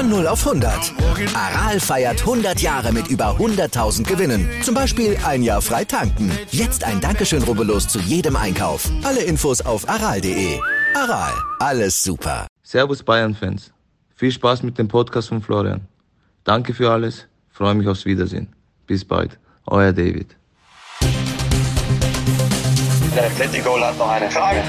Von 0 auf 100. Aral feiert 100 Jahre mit über 100.000 Gewinnen. Zum Beispiel ein Jahr frei tanken. Jetzt ein Dankeschön, rubbellos zu jedem Einkauf. Alle Infos auf aral.de. Aral, alles super. Servus Bayern-Fans. Viel Spaß mit dem Podcast von Florian. Danke für alles. Freue mich aufs Wiedersehen. Bis bald. Euer David. Der Atletico hat noch eine Frage.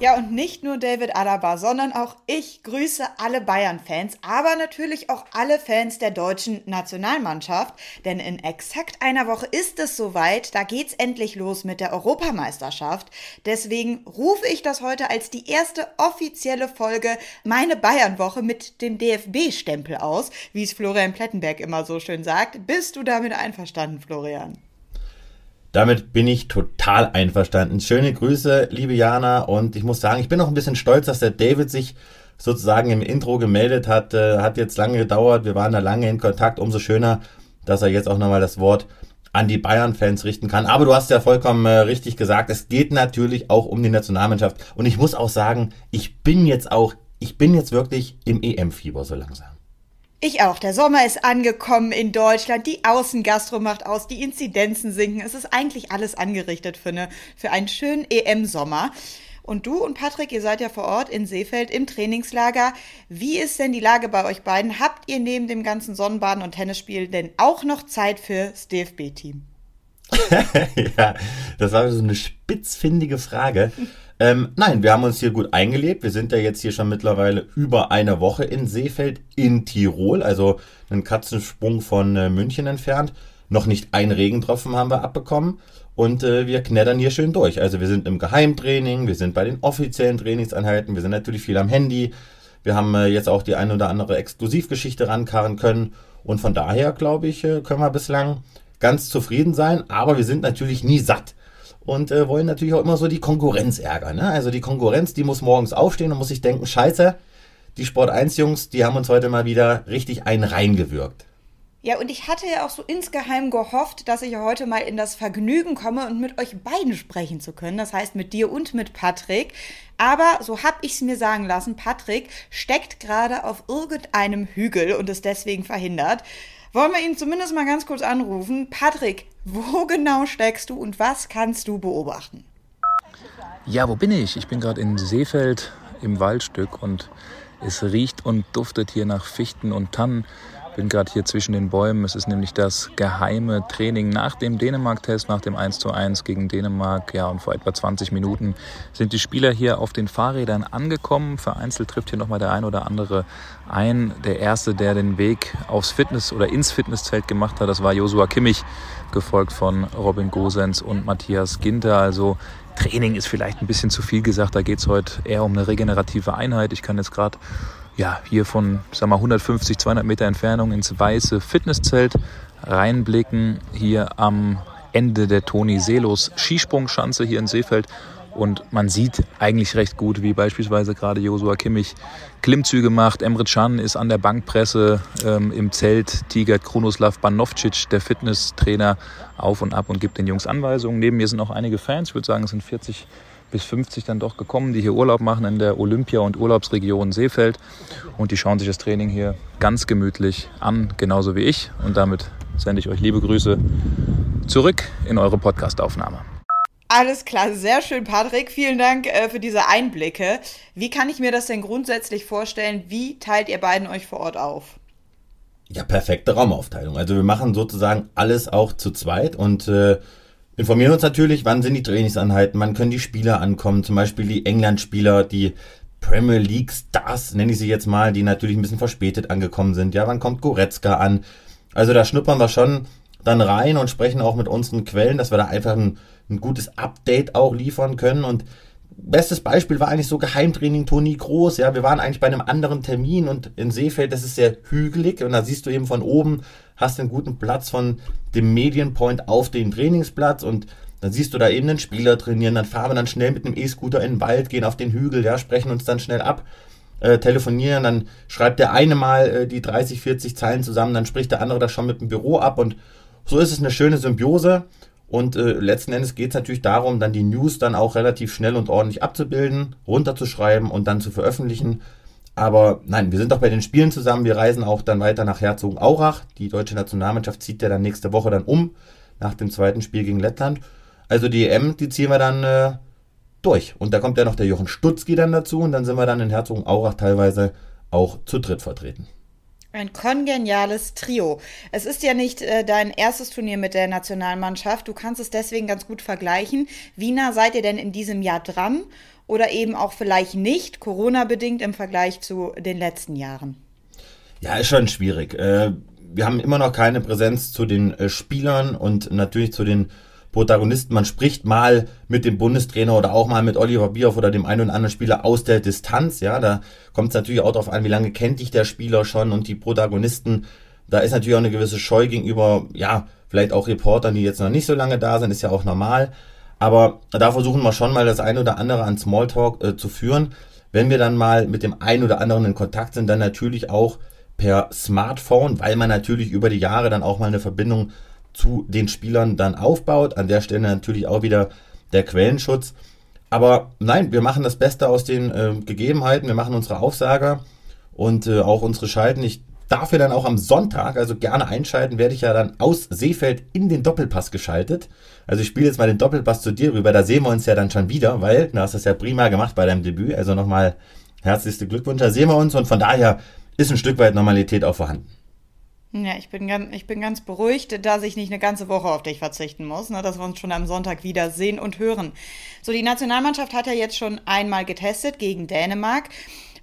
Ja, und nicht nur David Alaba, sondern auch ich grüße alle Bayern-Fans, aber natürlich auch alle Fans der deutschen Nationalmannschaft. Denn in exakt einer Woche ist es soweit, da geht's endlich los mit der Europameisterschaft. Deswegen rufe ich das heute als die erste offizielle Folge meine Bayern-Woche mit dem DFB-Stempel aus, wie es Florian Plettenberg immer so schön sagt. Bist du damit einverstanden, Florian? Damit bin ich total einverstanden. Schöne Grüße, liebe Jana. Und ich muss sagen, ich bin auch ein bisschen stolz, dass der David sich sozusagen im Intro gemeldet hat. Äh, hat jetzt lange gedauert. Wir waren da lange in Kontakt. Umso schöner, dass er jetzt auch nochmal das Wort an die Bayern-Fans richten kann. Aber du hast ja vollkommen äh, richtig gesagt. Es geht natürlich auch um die Nationalmannschaft. Und ich muss auch sagen, ich bin jetzt auch, ich bin jetzt wirklich im EM-Fieber so langsam. Ich auch. Der Sommer ist angekommen in Deutschland. Die Außengastro macht aus, die Inzidenzen sinken. Es ist eigentlich alles angerichtet für, eine, für einen schönen EM-Sommer. Und du und Patrick, ihr seid ja vor Ort in Seefeld im Trainingslager. Wie ist denn die Lage bei euch beiden? Habt ihr neben dem ganzen Sonnenbaden und Tennisspiel denn auch noch Zeit fürs DFB-Team? ja, das war so eine spitzfindige Frage. Ähm, nein, wir haben uns hier gut eingelebt. Wir sind ja jetzt hier schon mittlerweile über eine Woche in Seefeld in Tirol, also einen Katzensprung von äh, München entfernt. Noch nicht ein Regentropfen haben wir abbekommen und äh, wir knattern hier schön durch. Also wir sind im Geheimtraining, wir sind bei den offiziellen Trainingseinheiten, wir sind natürlich viel am Handy. Wir haben äh, jetzt auch die ein oder andere Exklusivgeschichte rankarren können und von daher, glaube ich, äh, können wir bislang ganz zufrieden sein, aber wir sind natürlich nie satt und äh, wollen natürlich auch immer so die Konkurrenz ärgern. Ne? Also die Konkurrenz, die muss morgens aufstehen und muss sich denken, scheiße, die Sport 1 Jungs, die haben uns heute mal wieder richtig einen reingewürgt. Ja, und ich hatte ja auch so insgeheim gehofft, dass ich heute mal in das Vergnügen komme und mit euch beiden sprechen zu können. Das heißt mit dir und mit Patrick. Aber so hab ich's mir sagen lassen, Patrick steckt gerade auf irgendeinem Hügel und ist deswegen verhindert. Wollen wir ihn zumindest mal ganz kurz anrufen? Patrick, wo genau steckst du und was kannst du beobachten? Ja, wo bin ich? Ich bin gerade in Seefeld im Waldstück und es riecht und duftet hier nach Fichten und Tannen bin gerade hier zwischen den Bäumen. Es ist nämlich das geheime Training nach dem Dänemark-Test, nach dem 1 zu 1 gegen Dänemark. Ja, und vor etwa 20 Minuten sind die Spieler hier auf den Fahrrädern angekommen. Vereinzelt trifft hier nochmal der ein oder andere ein. Der erste, der den Weg aufs Fitness oder ins Fitnesszelt gemacht hat, das war Josua Kimmich, gefolgt von Robin Gosens und Matthias Ginter. Also Training ist vielleicht ein bisschen zu viel gesagt. Da geht es heute eher um eine regenerative Einheit. Ich kann jetzt gerade ja, hier von sag mal, 150, 200 Meter Entfernung ins weiße Fitnesszelt reinblicken. Hier am Ende der Toni Seelos Skisprungschanze hier in Seefeld. Und man sieht eigentlich recht gut, wie beispielsweise gerade Josua Kimmich Klimmzüge macht. Emre Can ist an der Bankpresse ähm, im Zelt. Tigert Krunoslav Banovcic, der Fitnesstrainer, auf und ab und gibt den Jungs Anweisungen. Neben mir sind auch einige Fans. Ich würde sagen, es sind 40 bis 50 dann doch gekommen, die hier Urlaub machen in der Olympia- und Urlaubsregion Seefeld. Und die schauen sich das Training hier ganz gemütlich an, genauso wie ich. Und damit sende ich euch liebe Grüße zurück in eure Podcastaufnahme. Alles klar, sehr schön, Patrick. Vielen Dank äh, für diese Einblicke. Wie kann ich mir das denn grundsätzlich vorstellen? Wie teilt ihr beiden euch vor Ort auf? Ja, perfekte Raumaufteilung. Also wir machen sozusagen alles auch zu zweit und äh, informieren uns natürlich, wann sind die Trainingsanheiten, wann können die Spieler ankommen, zum Beispiel die England-Spieler, die Premier League Stars, nenne ich sie jetzt mal, die natürlich ein bisschen verspätet angekommen sind. Ja, wann kommt Goretzka an? Also da schnuppern wir schon dann rein und sprechen auch mit unseren Quellen, dass wir da einfach ein, ein gutes Update auch liefern können und bestes Beispiel war eigentlich so Geheimtraining Toni Groß. Ja, wir waren eigentlich bei einem anderen Termin und in Seefeld, das ist sehr hügelig und da siehst du eben von oben, hast einen guten Platz von dem Medienpoint auf den Trainingsplatz und dann siehst du da eben einen Spieler trainieren, dann fahren wir dann schnell mit einem E-Scooter in den Wald, gehen auf den Hügel, ja, sprechen uns dann schnell ab, äh, telefonieren, dann schreibt der eine mal äh, die 30, 40 Zeilen zusammen, dann spricht der andere das schon mit dem Büro ab und so ist es eine schöne Symbiose. Und äh, letzten Endes geht es natürlich darum, dann die News dann auch relativ schnell und ordentlich abzubilden, runterzuschreiben und dann zu veröffentlichen. Aber nein, wir sind doch bei den Spielen zusammen. Wir reisen auch dann weiter nach Herzogenaurach. Die deutsche Nationalmannschaft zieht ja dann nächste Woche dann um nach dem zweiten Spiel gegen Lettland. Also die EM, die ziehen wir dann äh, durch. Und da kommt ja noch der Jochen Stutzki dann dazu und dann sind wir dann in Herzogenaurach teilweise auch zu dritt vertreten. Ein kongeniales Trio. Es ist ja nicht äh, dein erstes Turnier mit der Nationalmannschaft. Du kannst es deswegen ganz gut vergleichen. Wie nah seid ihr denn in diesem Jahr dran? Oder eben auch vielleicht nicht, Corona-bedingt im Vergleich zu den letzten Jahren? Ja, ist schon schwierig. Äh, wir haben immer noch keine Präsenz zu den äh, Spielern und natürlich zu den Protagonisten. Man spricht mal mit dem Bundestrainer oder auch mal mit Oliver Bierhoff oder dem einen oder anderen Spieler aus der Distanz. Ja, da kommt es natürlich auch darauf an, wie lange kennt dich der Spieler schon und die Protagonisten. Da ist natürlich auch eine gewisse Scheu gegenüber, ja, vielleicht auch Reportern, die jetzt noch nicht so lange da sind, ist ja auch normal. Aber da versuchen wir schon mal das eine oder andere an Smalltalk äh, zu führen. Wenn wir dann mal mit dem einen oder anderen in Kontakt sind, dann natürlich auch per Smartphone, weil man natürlich über die Jahre dann auch mal eine Verbindung zu den Spielern dann aufbaut. An der Stelle natürlich auch wieder der Quellenschutz. Aber nein, wir machen das Beste aus den äh, Gegebenheiten. Wir machen unsere Aufsager und äh, auch unsere Schalten. Ich darf ja dann auch am Sonntag, also gerne einschalten, werde ich ja dann aus Seefeld in den Doppelpass geschaltet. Also ich spiele jetzt mal den Doppelpass zu dir rüber. Da sehen wir uns ja dann schon wieder, weil du hast das ja prima gemacht bei deinem Debüt. Also nochmal herzlichste Glückwünsche. Da sehen wir uns und von daher ist ein Stück weit Normalität auch vorhanden. Ja, ich bin, ganz, ich bin ganz beruhigt, dass ich nicht eine ganze Woche auf dich verzichten muss, ne, dass wir uns schon am Sonntag wieder sehen und hören. So, die Nationalmannschaft hat ja jetzt schon einmal getestet gegen Dänemark.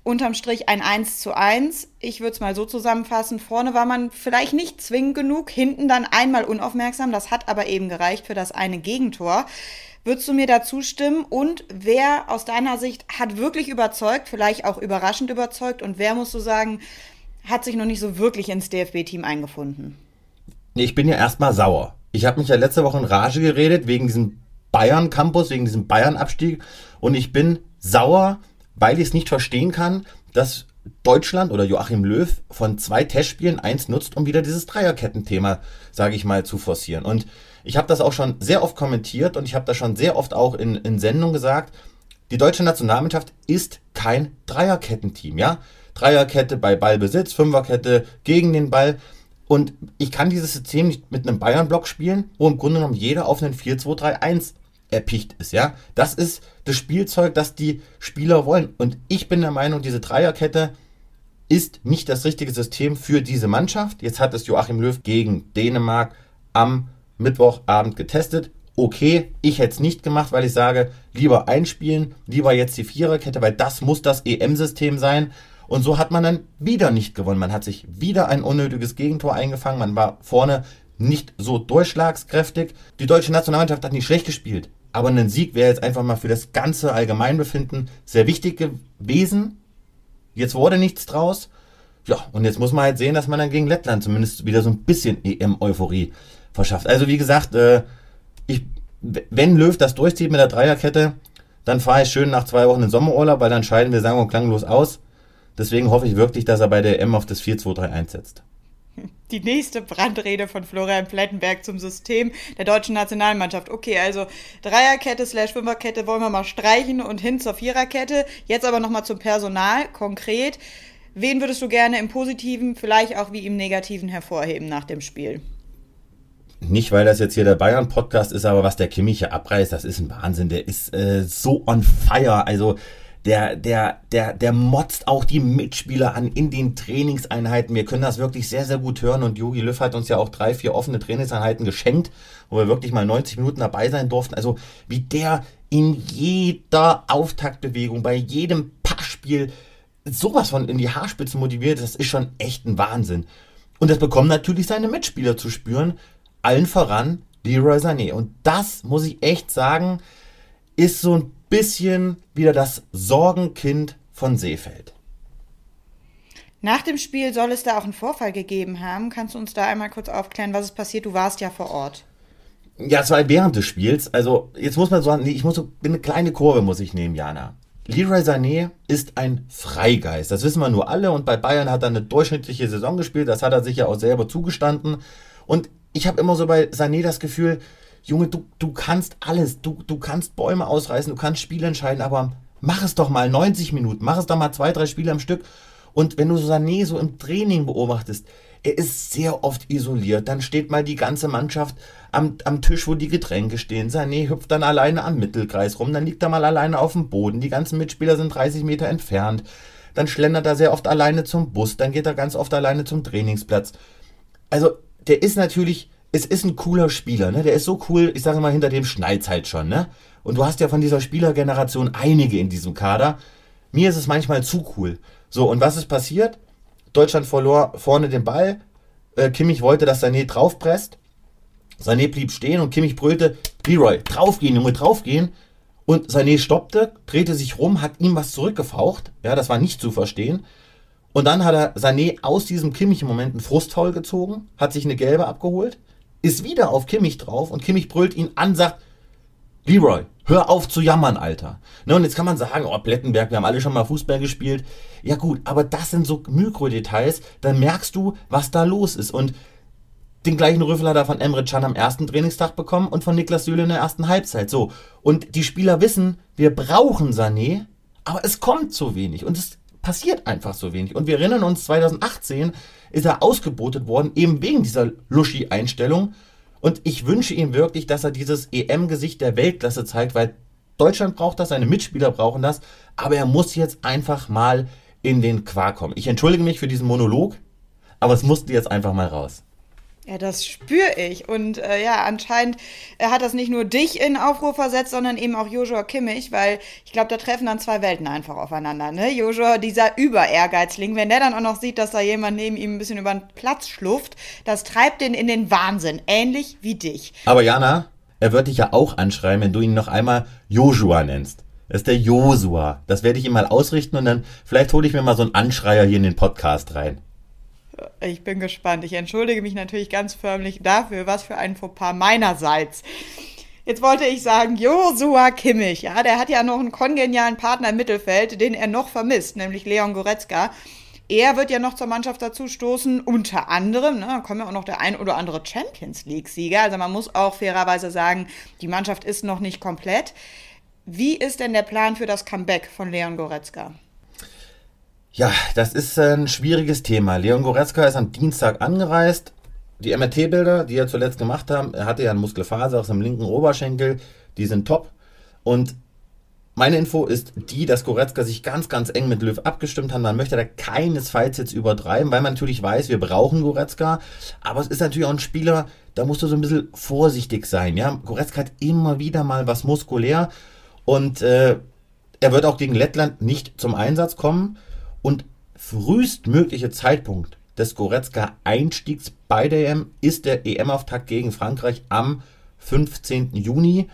Unterm Strich ein 1 zu 1. Ich würde es mal so zusammenfassen. Vorne war man vielleicht nicht zwingend genug, hinten dann einmal unaufmerksam. Das hat aber eben gereicht für das eine Gegentor. Würdest du mir da zustimmen? Und wer aus deiner Sicht hat wirklich überzeugt, vielleicht auch überraschend überzeugt? Und wer musst du sagen, hat sich noch nicht so wirklich ins DFB-Team eingefunden. Ich bin ja erstmal sauer. Ich habe mich ja letzte Woche in Rage geredet wegen diesem Bayern-Campus, wegen diesem Bayern-Abstieg. Und ich bin sauer, weil ich es nicht verstehen kann, dass Deutschland oder Joachim Löw von zwei Testspielen eins nutzt, um wieder dieses Dreierketten-Thema, sage ich mal, zu forcieren. Und ich habe das auch schon sehr oft kommentiert und ich habe das schon sehr oft auch in, in Sendungen gesagt. Die deutsche Nationalmannschaft ist kein Dreierkettenteam, ja. Dreierkette bei Ballbesitz, Fünferkette gegen den Ball. Und ich kann dieses System nicht mit einem Bayern-Block spielen, wo im Grunde genommen jeder auf einen 4-2-3-1 erpicht ist, ja. Das ist das Spielzeug, das die Spieler wollen. Und ich bin der Meinung, diese Dreierkette ist nicht das richtige System für diese Mannschaft. Jetzt hat es Joachim Löw gegen Dänemark am Mittwochabend getestet. Okay, ich hätte es nicht gemacht, weil ich sage, lieber einspielen, lieber jetzt die Viererkette, weil das muss das EM-System sein. Und so hat man dann wieder nicht gewonnen. Man hat sich wieder ein unnötiges Gegentor eingefangen. Man war vorne nicht so durchschlagskräftig. Die deutsche Nationalmannschaft hat nicht schlecht gespielt. Aber ein Sieg wäre jetzt einfach mal für das ganze Allgemeinbefinden sehr wichtig gewesen. Jetzt wurde nichts draus. Ja, und jetzt muss man halt sehen, dass man dann gegen Lettland zumindest wieder so ein bisschen EM-Euphorie verschafft. Also wie gesagt, äh, ich, wenn Löw das durchzieht mit der Dreierkette, dann fahre ich schön nach zwei Wochen in Sommerurlaub, weil dann scheiden wir sang- und klanglos aus. Deswegen hoffe ich wirklich, dass er bei der M auf das 4-2-3-1 setzt. Die nächste Brandrede von Florian Plettenberg zum System der deutschen Nationalmannschaft. Okay, also Dreierkette slash Fünferkette wollen wir mal streichen und hin zur Viererkette. Jetzt aber nochmal zum Personal konkret. Wen würdest du gerne im Positiven, vielleicht auch wie im Negativen hervorheben nach dem Spiel? Nicht, weil das jetzt hier der Bayern-Podcast ist, aber was der Kimmich hier abreißt, das ist ein Wahnsinn. Der ist äh, so on fire. Also der, der, der, der motzt auch die Mitspieler an in den Trainingseinheiten. Wir können das wirklich sehr, sehr gut hören und Jogi Löw hat uns ja auch drei, vier offene Trainingseinheiten geschenkt, wo wir wirklich mal 90 Minuten dabei sein durften. Also wie der in jeder Auftaktbewegung, bei jedem Passspiel sowas von in die Haarspitze motiviert, das ist schon echt ein Wahnsinn. Und das bekommen natürlich seine Mitspieler zu spüren, allen voran Leroy Sané. Und das muss ich echt sagen, ist so ein bisschen wieder das Sorgenkind von Seefeld. Nach dem Spiel soll es da auch einen Vorfall gegeben haben. Kannst du uns da einmal kurz aufklären, was ist passiert? Du warst ja vor Ort. Ja, es war während des Spiels. Also, jetzt muss man sagen, nee, ich muss so, eine kleine Kurve muss ich nehmen, Jana. Leroy Sané ist ein Freigeist. Das wissen wir nur alle. Und bei Bayern hat er eine durchschnittliche Saison gespielt. Das hat er sich ja auch selber zugestanden. Und ich habe immer so bei Sané das Gefühl, Junge, du, du kannst alles. Du, du kannst Bäume ausreißen, du kannst Spiele entscheiden, aber mach es doch mal 90 Minuten. Mach es doch mal zwei, drei Spiele am Stück. Und wenn du Sané so im Training beobachtest, er ist sehr oft isoliert. Dann steht mal die ganze Mannschaft am, am Tisch, wo die Getränke stehen. Sané hüpft dann alleine am Mittelkreis rum. Dann liegt er mal alleine auf dem Boden. Die ganzen Mitspieler sind 30 Meter entfernt. Dann schlendert er sehr oft alleine zum Bus. Dann geht er ganz oft alleine zum Trainingsplatz. Also, der ist natürlich, es ist ein cooler Spieler. Ne? Der ist so cool, ich sage mal, hinter dem schneit halt schon. Ne? Und du hast ja von dieser Spielergeneration einige in diesem Kader. Mir ist es manchmal zu cool. So, und was ist passiert? Deutschland verlor vorne den Ball. Äh, Kimmich wollte, dass Sané draufpresst. Sané blieb stehen und Kimmich brüllte, Leroy, draufgehen, Junge, draufgehen. Und Sané stoppte, drehte sich rum, hat ihm was zurückgefaucht. Ja, das war nicht zu verstehen. Und dann hat er Sané aus diesem Kimmich-Moment einen Frustfaul gezogen, hat sich eine gelbe abgeholt, ist wieder auf Kimmich drauf und Kimmich brüllt ihn an, sagt, Leroy, hör auf zu jammern, Alter. Ne, und jetzt kann man sagen, oh, Plettenberg, wir haben alle schon mal Fußball gespielt. Ja gut, aber das sind so Mikrodetails, dann merkst du, was da los ist. Und den gleichen Rüffel hat er von Emre Can am ersten Trainingstag bekommen und von Niklas Süle in der ersten Halbzeit. So. Und die Spieler wissen, wir brauchen Sané, aber es kommt zu wenig und es passiert einfach so wenig. Und wir erinnern uns, 2018 ist er ausgebotet worden, eben wegen dieser Luschi-Einstellung. Und ich wünsche ihm wirklich, dass er dieses EM-Gesicht der Weltklasse zeigt, weil Deutschland braucht das, seine Mitspieler brauchen das, aber er muss jetzt einfach mal in den Quark kommen. Ich entschuldige mich für diesen Monolog, aber es musste jetzt einfach mal raus. Ja, das spüre ich. Und äh, ja, anscheinend äh, hat das nicht nur dich in Aufruhr versetzt, sondern eben auch Joshua Kimmich, weil ich glaube, da treffen dann zwei Welten einfach aufeinander. Ne? Joshua, dieser Über-Ehrgeizling, wenn der dann auch noch sieht, dass da jemand neben ihm ein bisschen über den Platz schlufft, das treibt den in den Wahnsinn. Ähnlich wie dich. Aber Jana, er wird dich ja auch anschreien, wenn du ihn noch einmal Joshua nennst. Das ist der Josua. Das werde ich ihm mal ausrichten und dann vielleicht hole ich mir mal so einen Anschreier hier in den Podcast rein. Ich bin gespannt. Ich entschuldige mich natürlich ganz förmlich dafür, was für ein Fauxpas meinerseits. Jetzt wollte ich sagen, Josua Kimmich, ja, der hat ja noch einen kongenialen Partner im Mittelfeld, den er noch vermisst, nämlich Leon Goretzka. Er wird ja noch zur Mannschaft dazu stoßen, unter anderem, ne, da kommen ja auch noch der ein oder andere Champions League-Sieger. Also man muss auch fairerweise sagen, die Mannschaft ist noch nicht komplett. Wie ist denn der Plan für das Comeback von Leon Goretzka? Ja, das ist ein schwieriges Thema. Leon Goretzka ist am Dienstag angereist. Die MRT-Bilder, die er zuletzt gemacht haben, er hatte ja einen Muskelfaser aus dem linken Oberschenkel, die sind top. Und meine Info ist die, dass Goretzka sich ganz, ganz eng mit Löw abgestimmt hat. Man möchte da keinesfalls jetzt übertreiben, weil man natürlich weiß, wir brauchen Goretzka. Aber es ist natürlich auch ein Spieler, da musst du so ein bisschen vorsichtig sein. Ja, Goretzka hat immer wieder mal was muskulär und äh, er wird auch gegen Lettland nicht zum Einsatz kommen und frühestmögliche Zeitpunkt des Goretzka-Einstiegs bei der EM ist der EM-Auftakt gegen Frankreich am 15. Juni.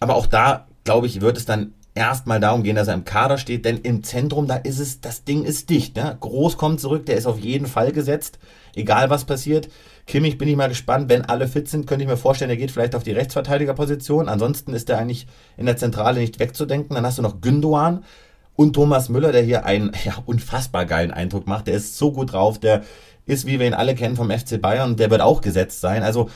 Aber auch da, glaube ich, wird es dann erstmal darum gehen, dass er im Kader steht, denn im Zentrum, da ist es, das Ding ist dicht. Ne? Groß kommt zurück, der ist auf jeden Fall gesetzt, egal was passiert. Kimmich bin ich mal gespannt, wenn alle fit sind, könnte ich mir vorstellen, er geht vielleicht auf die Rechtsverteidigerposition. Ansonsten ist er eigentlich in der Zentrale nicht wegzudenken. Dann hast du noch Gündoan, und Thomas Müller, der hier einen ja, unfassbar geilen Eindruck macht. Der ist so gut drauf. Der ist, wie wir ihn alle kennen, vom FC Bayern. Der wird auch gesetzt sein. Also,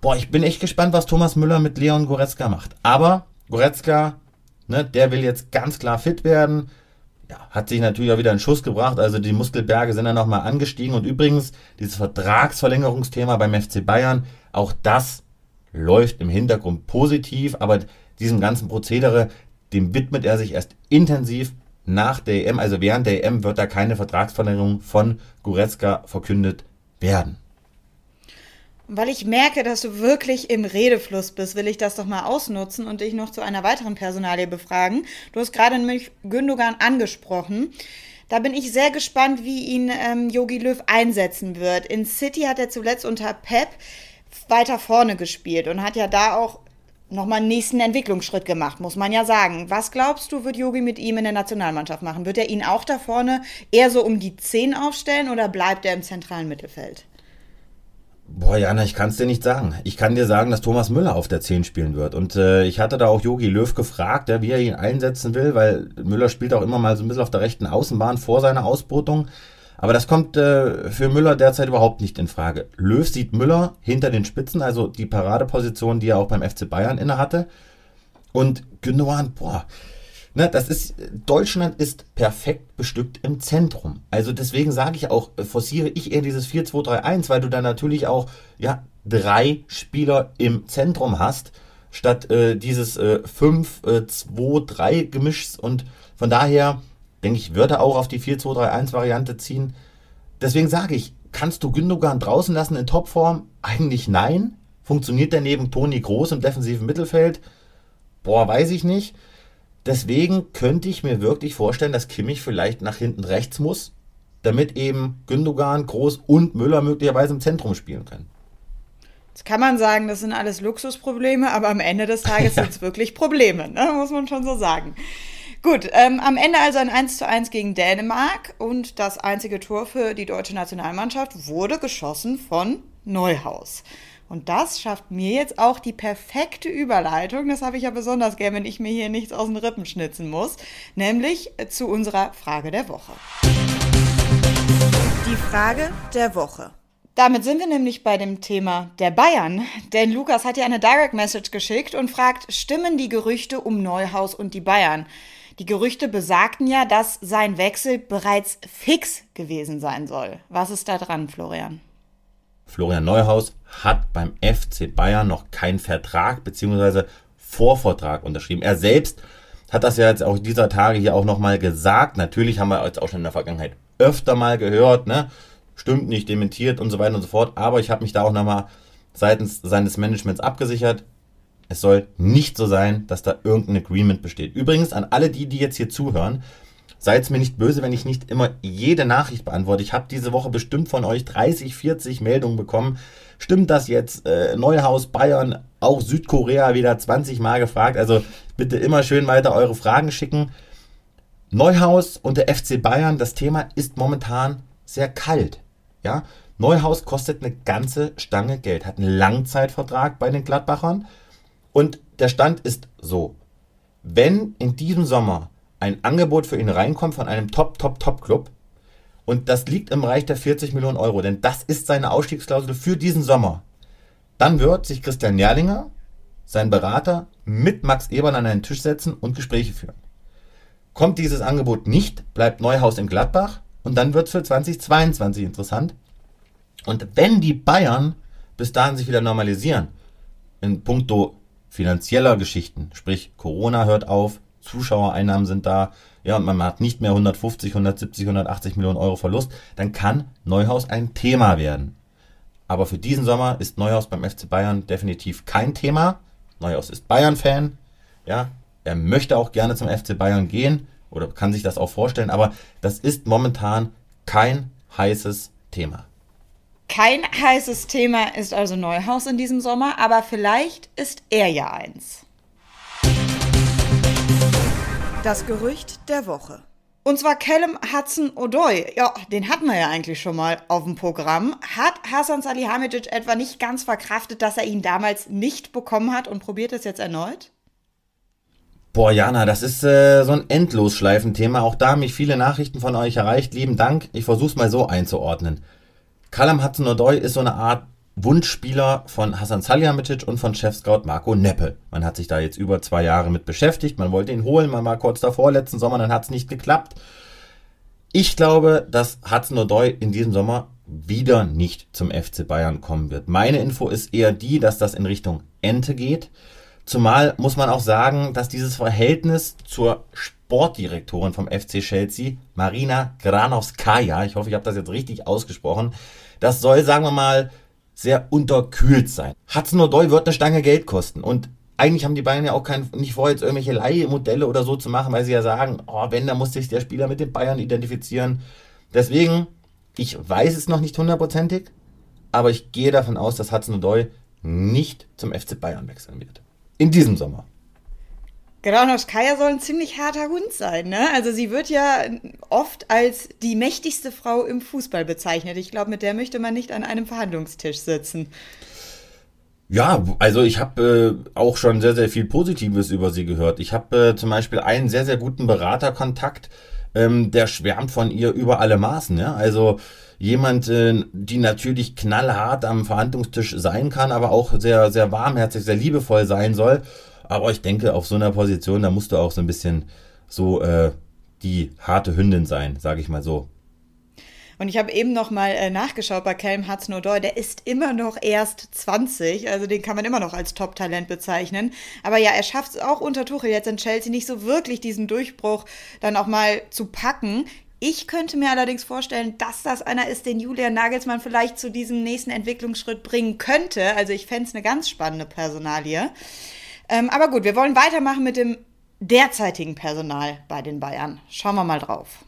boah, ich bin echt gespannt, was Thomas Müller mit Leon Goretzka macht. Aber Goretzka, ne, der will jetzt ganz klar fit werden. Ja, hat sich natürlich auch wieder einen Schuss gebracht. Also die Muskelberge sind dann nochmal angestiegen. Und übrigens, dieses Vertragsverlängerungsthema beim FC Bayern, auch das läuft im Hintergrund positiv. Aber diesem ganzen Prozedere, dem widmet er sich erst intensiv nach der EM. Also während der EM wird da keine Vertragsverlängerung von Goretzka verkündet werden. Weil ich merke, dass du wirklich im Redefluss bist, will ich das doch mal ausnutzen und dich noch zu einer weiteren Personalie befragen. Du hast gerade nämlich Gündogan angesprochen. Da bin ich sehr gespannt, wie ihn Yogi ähm, Löw einsetzen wird. In City hat er zuletzt unter Pep weiter vorne gespielt und hat ja da auch nochmal einen nächsten Entwicklungsschritt gemacht, muss man ja sagen. Was glaubst du, wird Yogi mit ihm in der Nationalmannschaft machen? Wird er ihn auch da vorne eher so um die 10 aufstellen oder bleibt er im zentralen Mittelfeld? Boah, Jana, ich kann es dir nicht sagen. Ich kann dir sagen, dass Thomas Müller auf der 10 spielen wird. Und äh, ich hatte da auch Jogi Löw gefragt, ja, wie er ihn einsetzen will, weil Müller spielt auch immer mal so ein bisschen auf der rechten Außenbahn vor seiner Ausbrutung. Aber das kommt äh, für Müller derzeit überhaupt nicht in Frage. Löw sieht Müller hinter den Spitzen, also die Paradeposition, die er auch beim FC Bayern inne hatte. Und Gündogan, boah, ne, das ist, Deutschland ist perfekt bestückt im Zentrum. Also deswegen sage ich auch, äh, forciere ich eher dieses 4-2-3-1, weil du dann natürlich auch, ja, drei Spieler im Zentrum hast, statt äh, dieses äh, 5-2-3 äh, Gemischs und von daher, denke ich, würde auch auf die 4-2-3-1-Variante ziehen. Deswegen sage ich, kannst du Gündogan draußen lassen in Topform? Eigentlich nein. Funktioniert der neben Toni Groß im defensiven Mittelfeld? Boah, weiß ich nicht. Deswegen könnte ich mir wirklich vorstellen, dass Kimmich vielleicht nach hinten rechts muss, damit eben Gündogan, Groß und Müller möglicherweise im Zentrum spielen können. Jetzt kann man sagen, das sind alles Luxusprobleme, aber am Ende des Tages sind es wirklich Probleme, ne? muss man schon so sagen. Gut, ähm, am Ende also ein 1 zu 1 gegen Dänemark und das einzige Tor für die deutsche Nationalmannschaft wurde geschossen von Neuhaus. Und das schafft mir jetzt auch die perfekte Überleitung. Das habe ich ja besonders gern, wenn ich mir hier nichts aus den Rippen schnitzen muss. Nämlich zu unserer Frage der Woche. Die Frage der Woche. Damit sind wir nämlich bei dem Thema der Bayern. Denn Lukas hat ja eine Direct Message geschickt und fragt, stimmen die Gerüchte um Neuhaus und die Bayern? Die Gerüchte besagten ja, dass sein Wechsel bereits fix gewesen sein soll. Was ist da dran, Florian? Florian Neuhaus hat beim FC Bayern noch keinen Vertrag bzw. Vorvertrag unterschrieben. Er selbst hat das ja jetzt auch dieser Tage hier auch nochmal gesagt. Natürlich haben wir jetzt auch schon in der Vergangenheit öfter mal gehört, ne? Stimmt nicht, dementiert und so weiter und so fort. Aber ich habe mich da auch nochmal seitens seines Managements abgesichert. Es soll nicht so sein, dass da irgendein Agreement besteht. Übrigens an alle die, die jetzt hier zuhören, seid mir nicht böse, wenn ich nicht immer jede Nachricht beantworte. Ich habe diese Woche bestimmt von euch 30, 40 Meldungen bekommen. Stimmt das jetzt? Äh, Neuhaus, Bayern, auch Südkorea wieder 20 Mal gefragt. Also bitte immer schön weiter eure Fragen schicken. Neuhaus und der FC Bayern, das Thema ist momentan sehr kalt. Ja, Neuhaus kostet eine ganze Stange Geld, hat einen Langzeitvertrag bei den Gladbachern und der Stand ist so. Wenn in diesem Sommer ein Angebot für ihn reinkommt von einem Top, Top, Top-Club, und das liegt im Bereich der 40 Millionen Euro, denn das ist seine Ausstiegsklausel für diesen Sommer, dann wird sich Christian Nerlinger, sein Berater, mit Max Eberl an einen Tisch setzen und Gespräche führen. Kommt dieses Angebot nicht, bleibt Neuhaus in Gladbach und dann wird es für 2022 interessant. Und wenn die Bayern bis dahin sich wieder normalisieren, in puncto finanzieller Geschichten, sprich Corona hört auf, Zuschauereinnahmen sind da, ja, und man hat nicht mehr 150, 170, 180 Millionen Euro Verlust, dann kann Neuhaus ein Thema werden. Aber für diesen Sommer ist Neuhaus beim FC Bayern definitiv kein Thema. Neuhaus ist Bayern-Fan, ja, er möchte auch gerne zum FC Bayern gehen oder kann sich das auch vorstellen, aber das ist momentan kein heißes Thema. Kein heißes Thema ist also Neuhaus in diesem Sommer, aber vielleicht ist er ja eins. Das Gerücht der Woche. Und zwar Callum Hudson-Odoi. Ja, den hatten wir ja eigentlich schon mal auf dem Programm. Hat Hasan Salihamidzic etwa nicht ganz verkraftet, dass er ihn damals nicht bekommen hat und probiert es jetzt erneut? Boah, Jana, das ist äh, so ein Endlosschleifenthema. Auch da haben mich viele Nachrichten von euch erreicht. Lieben Dank. Ich versuch's mal so einzuordnen. Callum Hudson-Odoi ist so eine Art Wunschspieler von Hasan Salihamidzic und von Chefscout Marco Neppe. Man hat sich da jetzt über zwei Jahre mit beschäftigt. Man wollte ihn holen, man war kurz davor letzten Sommer, dann hat es nicht geklappt. Ich glaube, dass Hudson-Odoi in diesem Sommer wieder nicht zum FC Bayern kommen wird. Meine Info ist eher die, dass das in Richtung Ente geht. Zumal muss man auch sagen, dass dieses Verhältnis zur Sportdirektorin vom FC Chelsea, Marina Granovskaya, ich hoffe, ich habe das jetzt richtig ausgesprochen, das soll, sagen wir mal, sehr unterkühlt sein. Hudson Odoi wird eine Stange Geld kosten und eigentlich haben die Bayern ja auch kein, nicht vor, jetzt irgendwelche Leihmodelle oder so zu machen, weil sie ja sagen, oh, wenn, dann muss sich der Spieler mit den Bayern identifizieren. Deswegen, ich weiß es noch nicht hundertprozentig, aber ich gehe davon aus, dass Hudson Odoi nicht zum FC Bayern wechseln wird. In diesem Sommer. Granoskaya soll ein ziemlich harter Hund sein, ne? Also sie wird ja oft als die mächtigste Frau im Fußball bezeichnet. Ich glaube, mit der möchte man nicht an einem Verhandlungstisch sitzen. Ja, also ich habe äh, auch schon sehr, sehr viel Positives über sie gehört. Ich habe äh, zum Beispiel einen sehr, sehr guten Beraterkontakt, ähm, der schwärmt von ihr über alle Maßen. Ja? Also jemand, äh, die natürlich knallhart am Verhandlungstisch sein kann, aber auch sehr, sehr warmherzig, sehr liebevoll sein soll. Aber ich denke, auf so einer Position, da musst du auch so ein bisschen so äh, die harte Hündin sein, sage ich mal so. Und ich habe eben noch mal äh, nachgeschaut bei Kelm Hudson-Odoi. Der ist immer noch erst 20, also den kann man immer noch als Top-Talent bezeichnen. Aber ja, er schafft es auch unter Tuchel jetzt in Chelsea nicht so wirklich diesen Durchbruch dann auch mal zu packen. Ich könnte mir allerdings vorstellen, dass das einer ist, den Julian Nagelsmann vielleicht zu diesem nächsten Entwicklungsschritt bringen könnte. Also ich fände es eine ganz spannende Personalie. Ähm, aber gut, wir wollen weitermachen mit dem derzeitigen Personal bei den Bayern. Schauen wir mal drauf.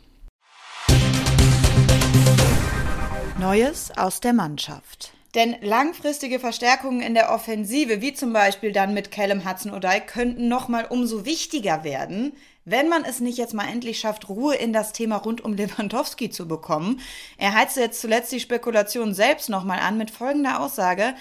Neues aus der Mannschaft. Denn langfristige Verstärkungen in der Offensive, wie zum Beispiel dann mit Callum Hudson-Odoi, könnten nochmal umso wichtiger werden, wenn man es nicht jetzt mal endlich schafft, Ruhe in das Thema rund um Lewandowski zu bekommen. Er heizte jetzt zuletzt die Spekulation selbst nochmal an mit folgender Aussage.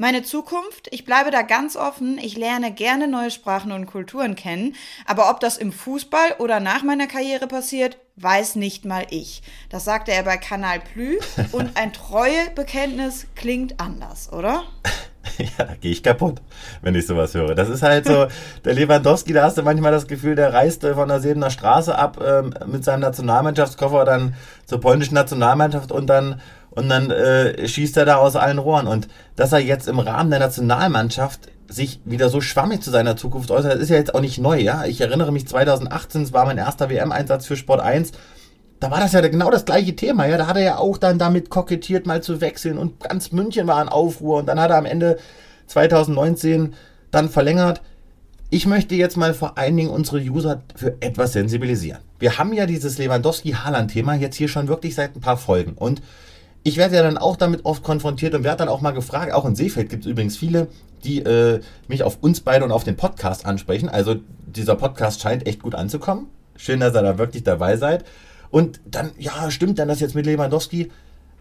Meine Zukunft, ich bleibe da ganz offen, ich lerne gerne neue Sprachen und Kulturen kennen, aber ob das im Fußball oder nach meiner Karriere passiert, weiß nicht mal ich. Das sagte er bei Kanal Plü und ein Treuebekenntnis klingt anders, oder? Ja, da gehe ich kaputt, wenn ich sowas höre. Das ist halt so, der Lewandowski, da hast du manchmal das Gefühl, der reist von der Sebener Straße ab ähm, mit seinem Nationalmannschaftskoffer dann zur polnischen Nationalmannschaft und dann und dann äh, schießt er da aus allen Rohren. Und dass er jetzt im Rahmen der Nationalmannschaft sich wieder so schwammig zu seiner Zukunft äußert, das ist ja jetzt auch nicht neu, ja. Ich erinnere mich 2018, es war mein erster WM-Einsatz für Sport 1. Da war das ja genau das gleiche Thema, ja. Da hat er ja auch dann damit kokettiert, mal zu wechseln und ganz München war in Aufruhr und dann hat er am Ende 2019 dann verlängert. Ich möchte jetzt mal vor allen Dingen unsere User für etwas sensibilisieren. Wir haben ja dieses Lewandowski-Haaland-Thema jetzt hier schon wirklich seit ein paar Folgen und ich werde ja dann auch damit oft konfrontiert und werde dann auch mal gefragt, auch in Seefeld gibt es übrigens viele, die äh, mich auf uns beide und auf den Podcast ansprechen. Also dieser Podcast scheint echt gut anzukommen. Schön, dass ihr da wirklich dabei seid. Und dann, ja, stimmt dann das jetzt mit Lewandowski?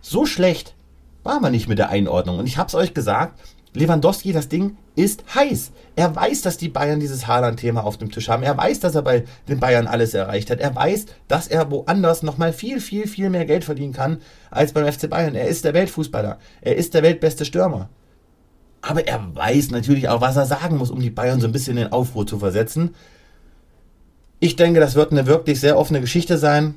So schlecht war man nicht mit der Einordnung. Und ich habe es euch gesagt, Lewandowski, das Ding ist heiß. Er weiß, dass die Bayern dieses Haaland-Thema auf dem Tisch haben. Er weiß, dass er bei den Bayern alles erreicht hat. Er weiß, dass er woanders nochmal viel, viel, viel mehr Geld verdienen kann als beim FC Bayern. Er ist der Weltfußballer. Er ist der weltbeste Stürmer. Aber er weiß natürlich auch, was er sagen muss, um die Bayern so ein bisschen in Aufruhr zu versetzen. Ich denke, das wird eine wirklich sehr offene Geschichte sein.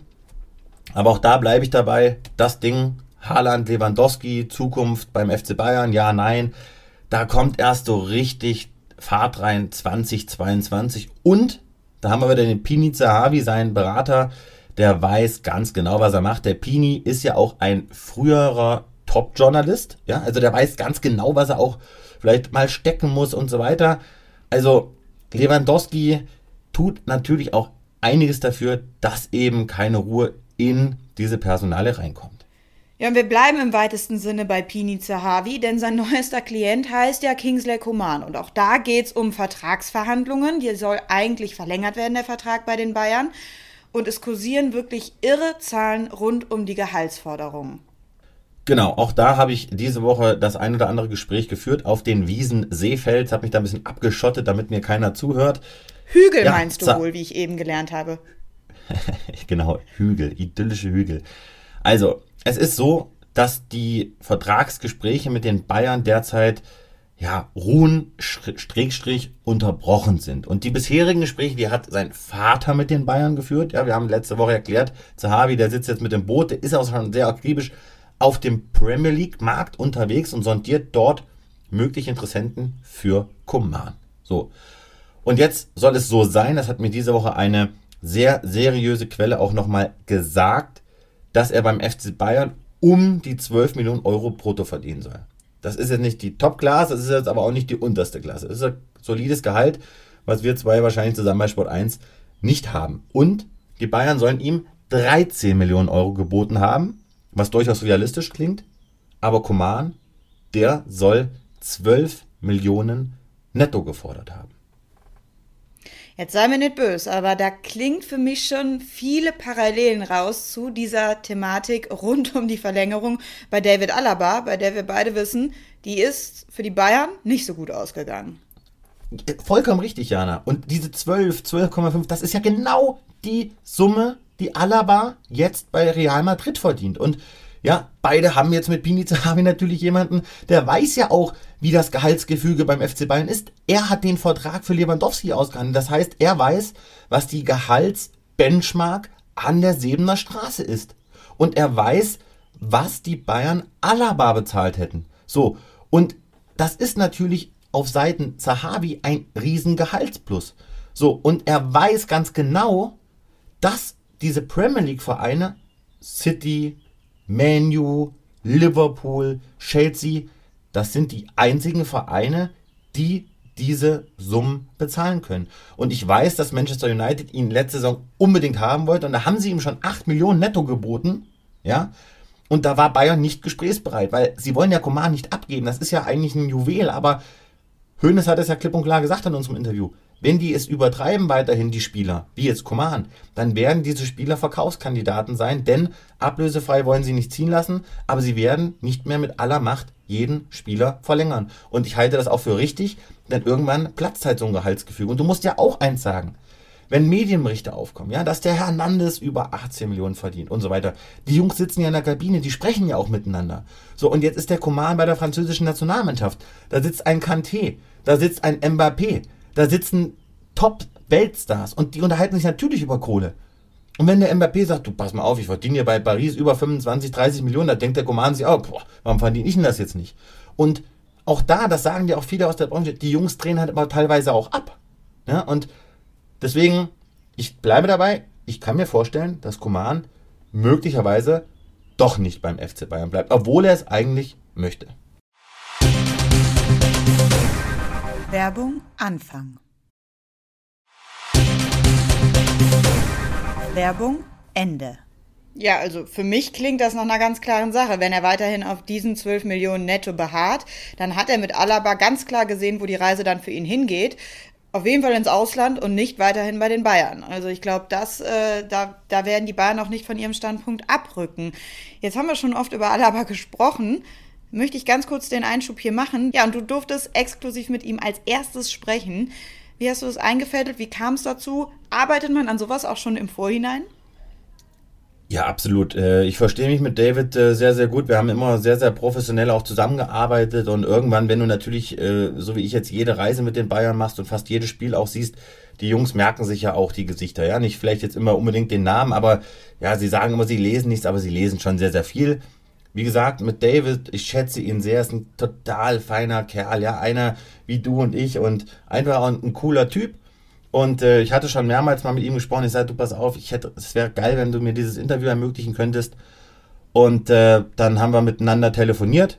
Aber auch da bleibe ich dabei. Das Ding, Haaland, Lewandowski, Zukunft beim FC Bayern, ja, nein da kommt erst so richtig Fahrt rein 2022. Und da haben wir wieder den Pini Zahavi, seinen Berater, der weiß ganz genau, was er macht. Der Pini ist ja auch ein früherer Top-Journalist. Ja, also der weiß ganz genau, was er auch vielleicht mal stecken muss und so weiter. Also Lewandowski tut natürlich auch einiges dafür, dass eben keine Ruhe in diese Personale reinkommt. Ja, und wir bleiben im weitesten Sinne bei Pini Zahavi, denn sein neuester Klient heißt ja Kingsley Coman. Und auch da geht es um Vertragsverhandlungen. Hier soll eigentlich verlängert werden, der Vertrag bei den Bayern. Und es kursieren wirklich irre Zahlen rund um die Gehaltsforderungen. Genau, auch da habe ich diese Woche das ein oder andere Gespräch geführt auf den Wiesen Seefeld, habe mich da ein bisschen abgeschottet, damit mir keiner zuhört. Hügel ja, meinst du wohl, wie ich eben gelernt habe. genau, Hügel, idyllische Hügel. Also, es ist so, dass die Vertragsgespräche mit den Bayern derzeit ja, ruhen, Strich, unterbrochen sind. Und die bisherigen Gespräche, die hat sein Vater mit den Bayern geführt. Ja, wir haben letzte Woche erklärt, Zahavi, der sitzt jetzt mit dem Boot, der ist auch schon sehr akribisch auf dem Premier League Markt unterwegs und sondiert dort mögliche Interessenten für Kuman. So. Und jetzt soll es so sein, das hat mir diese Woche eine sehr seriöse Quelle auch nochmal gesagt, dass er beim FC Bayern um die 12 Millionen Euro brutto verdienen soll. Das ist jetzt nicht die Top-Klasse, das ist jetzt aber auch nicht die unterste Klasse. Das ist ein solides Gehalt, was wir zwei wahrscheinlich zusammen bei Sport 1 nicht haben. Und die Bayern sollen ihm 13 Millionen Euro geboten haben, was durchaus realistisch klingt. Aber Koman, der soll 12 Millionen netto gefordert haben. Jetzt sei mir nicht böse, aber da klingt für mich schon viele Parallelen raus zu dieser Thematik rund um die Verlängerung bei David Alaba, bei der wir beide wissen, die ist für die Bayern nicht so gut ausgegangen. Vollkommen richtig, Jana. Und diese 12, 12,5, das ist ja genau die Summe, die Alaba jetzt bei Real Madrid verdient. Und ja, beide haben jetzt mit Pini Zahavi natürlich jemanden, der weiß ja auch, wie das Gehaltsgefüge beim FC Bayern ist. Er hat den Vertrag für Lewandowski ausgehandelt. Das heißt, er weiß, was die Gehaltsbenchmark an der Sebener Straße ist. Und er weiß, was die Bayern Alaba bezahlt hätten. So, und das ist natürlich auf Seiten Zahavi ein Riesengehaltsplus. So, und er weiß ganz genau, dass diese Premier League Vereine, City, Manu, Liverpool, Chelsea, das sind die einzigen Vereine, die diese Summen bezahlen können. Und ich weiß, dass Manchester United ihn letzte Saison unbedingt haben wollte und da haben sie ihm schon 8 Millionen netto geboten, ja. Und da war Bayern nicht gesprächsbereit, weil sie wollen ja Coman nicht abgeben. Das ist ja eigentlich ein Juwel, aber Hoeneß hat es ja klipp und klar gesagt in unserem Interview. Wenn die es übertreiben weiterhin, die Spieler, wie jetzt Coman, dann werden diese Spieler Verkaufskandidaten sein, denn ablösefrei wollen sie nicht ziehen lassen, aber sie werden nicht mehr mit aller Macht jeden Spieler verlängern. Und ich halte das auch für richtig, denn irgendwann platzt halt so ein Gehaltsgefüge. Und du musst ja auch eins sagen. Wenn Medienberichte aufkommen, ja, dass der Hernandez über 18 Millionen verdient und so weiter. Die Jungs sitzen ja in der Kabine, die sprechen ja auch miteinander. So, und jetzt ist der Coman bei der französischen Nationalmannschaft. Da sitzt ein Kanté, da sitzt ein Mbappé, da sitzen Top-Weltstars und die unterhalten sich natürlich über Kohle. Und wenn der Mbappé sagt, du pass mal auf, ich verdiene hier bei Paris über 25, 30 Millionen, da denkt der Coman sich auch, boah, warum verdiene ich denn das jetzt nicht? Und auch da, das sagen ja auch viele aus der Branche, die Jungs drehen halt aber teilweise auch ab. Ja, und deswegen, ich bleibe dabei, ich kann mir vorstellen, dass Coman möglicherweise doch nicht beim FC Bayern bleibt, obwohl er es eigentlich möchte. Werbung Anfang. Werbung Ende. Ja, also für mich klingt das nach einer ganz klaren Sache. Wenn er weiterhin auf diesen 12 Millionen netto beharrt, dann hat er mit Alaba ganz klar gesehen, wo die Reise dann für ihn hingeht. Auf jeden Fall ins Ausland und nicht weiterhin bei den Bayern. Also ich glaube, äh, da, da werden die Bayern auch nicht von ihrem Standpunkt abrücken. Jetzt haben wir schon oft über Alaba gesprochen möchte ich ganz kurz den Einschub hier machen. Ja, und du durftest exklusiv mit ihm als erstes sprechen. Wie hast du das eingefädelt? Wie kam es dazu? Arbeitet man an sowas auch schon im Vorhinein? Ja, absolut. Äh, ich verstehe mich mit David äh, sehr, sehr gut. Wir haben immer sehr, sehr professionell auch zusammengearbeitet und irgendwann, wenn du natürlich, äh, so wie ich jetzt jede Reise mit den Bayern machst und fast jedes Spiel auch siehst, die Jungs merken sich ja auch die Gesichter, ja, nicht vielleicht jetzt immer unbedingt den Namen, aber ja, sie sagen immer, sie lesen nichts, aber sie lesen schon sehr, sehr viel. Wie gesagt, mit David, ich schätze ihn sehr, ist ein total feiner Kerl, ja, einer wie du und ich und einfach ein, cooler Typ. Und äh, ich hatte schon mehrmals mal mit ihm gesprochen. Ich sagte, du pass auf, ich hätte, es wäre geil, wenn du mir dieses Interview ermöglichen könntest. Und äh, dann haben wir miteinander telefoniert.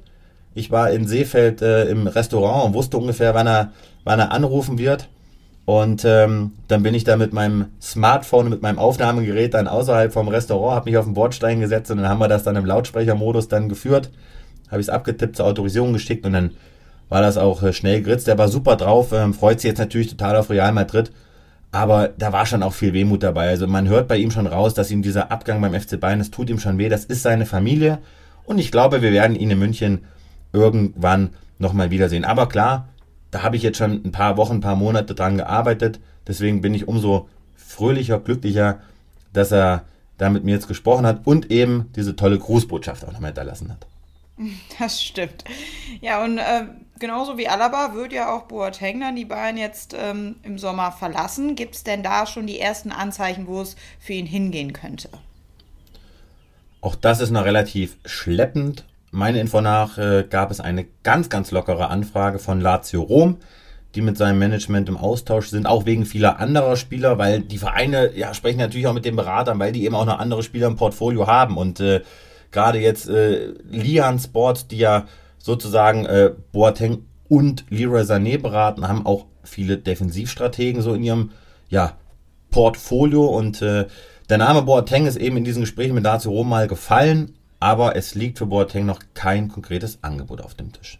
Ich war in Seefeld äh, im Restaurant und wusste ungefähr, wann er, wann er anrufen wird. Und ähm, dann bin ich da mit meinem Smartphone, mit meinem Aufnahmegerät dann außerhalb vom Restaurant, habe mich auf den Bordstein gesetzt und dann haben wir das dann im Lautsprechermodus dann geführt. Habe ich es abgetippt, zur Autorisierung geschickt und dann war das auch äh, schnell geritzt. Der war super drauf, ähm, freut sich jetzt natürlich total auf Real Madrid. Aber da war schon auch viel Wehmut dabei. Also man hört bei ihm schon raus, dass ihm dieser Abgang beim FC Bayern, das tut ihm schon weh. Das ist seine Familie. Und ich glaube, wir werden ihn in München irgendwann nochmal wiedersehen. Aber klar, da habe ich jetzt schon ein paar Wochen, ein paar Monate dran gearbeitet. Deswegen bin ich umso fröhlicher, glücklicher, dass er da mit mir jetzt gesprochen hat und eben diese tolle Grußbotschaft auch nochmal hinterlassen hat. Das stimmt. Ja, und äh, genauso wie Alaba wird ja auch Boateng dann die Bayern jetzt ähm, im Sommer verlassen. Gibt es denn da schon die ersten Anzeichen, wo es für ihn hingehen könnte? Auch das ist noch relativ schleppend meine Info nach äh, gab es eine ganz, ganz lockere Anfrage von Lazio Rom, die mit seinem Management im Austausch sind, auch wegen vieler anderer Spieler, weil die Vereine ja sprechen natürlich auch mit den Beratern, weil die eben auch noch andere Spieler im Portfolio haben. Und äh, gerade jetzt äh, Lian Sport, die ja sozusagen äh, Boateng und Leroy Sané beraten, haben auch viele Defensivstrategen so in ihrem ja, Portfolio und äh, der Name Boateng ist eben in diesen Gesprächen mit Lazio Rom mal gefallen, aber es liegt für Boateng noch kein konkretes Angebot auf dem Tisch.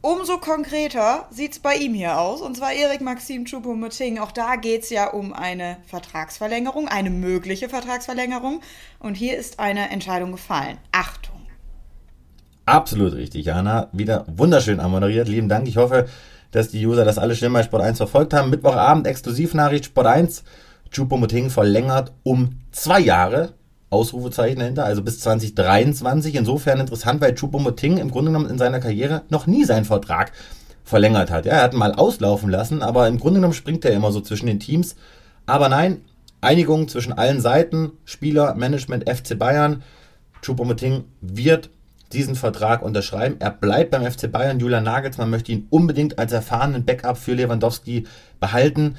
umso konkreter sieht es bei ihm hier aus. Und zwar Erik Maxim Choupo-Moting. Auch da geht es ja um eine Vertragsverlängerung, eine mögliche Vertragsverlängerung. Und hier ist eine Entscheidung gefallen. Achtung. Absolut richtig, Jana. Wieder wunderschön amoderiert. Lieben Dank. Ich hoffe, dass die User das alle schnell bei Sport 1 verfolgt haben. Mittwochabend Exklusivnachricht Sport 1. Choupo-Moting verlängert um zwei Jahre. Ausrufezeichen dahinter, also bis 2023. Insofern interessant, weil Choupo-Moting im Grunde genommen in seiner Karriere noch nie seinen Vertrag verlängert hat. Ja, er hat ihn mal auslaufen lassen, aber im Grunde genommen springt er immer so zwischen den Teams. Aber nein, Einigung zwischen allen Seiten, Spieler, Management, FC Bayern. Choupo-Moting wird diesen Vertrag unterschreiben. Er bleibt beim FC Bayern. Julian Nagelsmann möchte ihn unbedingt als erfahrenen Backup für Lewandowski behalten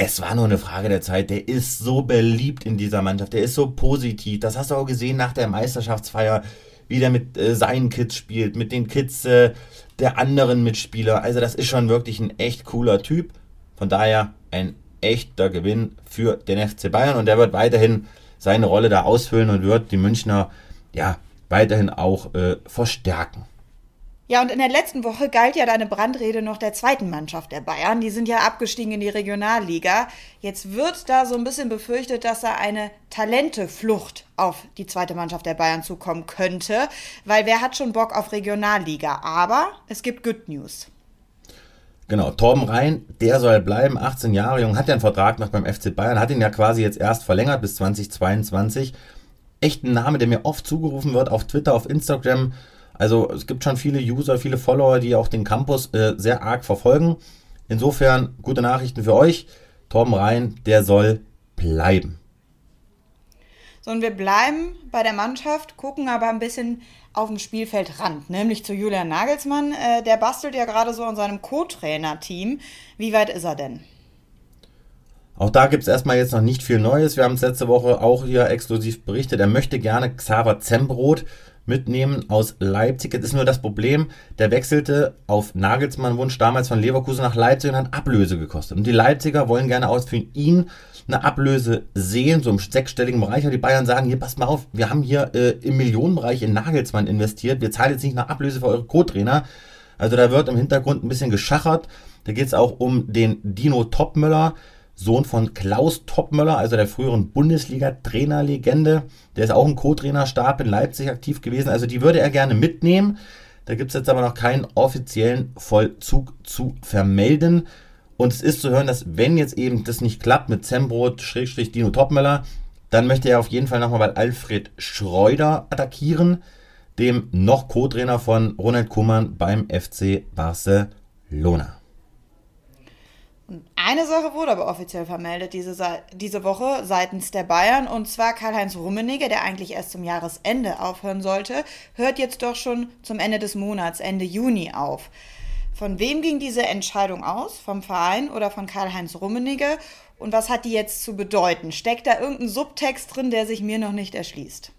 es war nur eine Frage der Zeit. Der ist so beliebt in dieser Mannschaft. Der ist so positiv. Das hast du auch gesehen nach der Meisterschaftsfeier, wie der mit äh, seinen Kids spielt, mit den Kids äh, der anderen Mitspieler. Also das ist schon wirklich ein echt cooler Typ. Von daher ein echter Gewinn für den FC Bayern und der wird weiterhin seine Rolle da ausfüllen und wird die Münchner ja weiterhin auch äh, verstärken. Ja, und in der letzten Woche galt ja deine Brandrede noch der zweiten Mannschaft der Bayern. Die sind ja abgestiegen in die Regionalliga. Jetzt wird da so ein bisschen befürchtet, dass da eine Talenteflucht auf die zweite Mannschaft der Bayern zukommen könnte, weil wer hat schon Bock auf Regionalliga? Aber es gibt Good News. Genau, Torben Rhein, der soll bleiben, 18 Jahre jung, hat ja einen Vertrag noch beim FC Bayern, hat ihn ja quasi jetzt erst verlängert bis 2022. Echt ein Name, der mir oft zugerufen wird auf Twitter, auf Instagram also es gibt schon viele User, viele Follower, die auch den Campus äh, sehr arg verfolgen. Insofern gute Nachrichten für euch. Torben Rhein, der soll bleiben. So, und wir bleiben bei der Mannschaft, gucken aber ein bisschen auf den Spielfeldrand, nämlich zu Julian Nagelsmann. Äh, der bastelt ja gerade so an seinem Co-Trainer-Team. Wie weit ist er denn? Auch da gibt es erstmal jetzt noch nicht viel Neues. Wir haben es letzte Woche auch hier exklusiv berichtet. Er möchte gerne Xaver Zembrot mitnehmen aus Leipzig. Jetzt ist nur das Problem, der wechselte auf Nagelsmann Wunsch damals von Leverkusen nach Leipzig und hat Ablöse gekostet. Und die Leipziger wollen gerne aus für ihn eine Ablöse sehen, so im sechsstelligen Bereich. Und die Bayern sagen, hier, passt mal auf, wir haben hier äh, im Millionenbereich in Nagelsmann investiert. Wir zahlen jetzt nicht nach Ablöse für eure Co-Trainer. Also da wird im Hintergrund ein bisschen geschachert. Da geht es auch um den Dino Topmöller. Sohn von Klaus Toppmöller, also der früheren Bundesliga-Trainerlegende. Der ist auch im Co-Trainerstab in Leipzig aktiv gewesen. Also die würde er gerne mitnehmen. Da gibt es jetzt aber noch keinen offiziellen Vollzug zu vermelden. Und es ist zu hören, dass wenn jetzt eben das nicht klappt mit Zembrot, Schrägstrich Dino Topmöller, dann möchte er auf jeden Fall nochmal bei Alfred Schreuder attackieren, dem noch Co-Trainer von Ronald Kummern beim FC Barcelona. Eine Sache wurde aber offiziell vermeldet diese, diese Woche seitens der Bayern und zwar Karl-Heinz Rummenigge, der eigentlich erst zum Jahresende aufhören sollte, hört jetzt doch schon zum Ende des Monats, Ende Juni auf. Von wem ging diese Entscheidung aus? Vom Verein oder von Karl-Heinz Rummenigge? Und was hat die jetzt zu bedeuten? Steckt da irgendein Subtext drin, der sich mir noch nicht erschließt?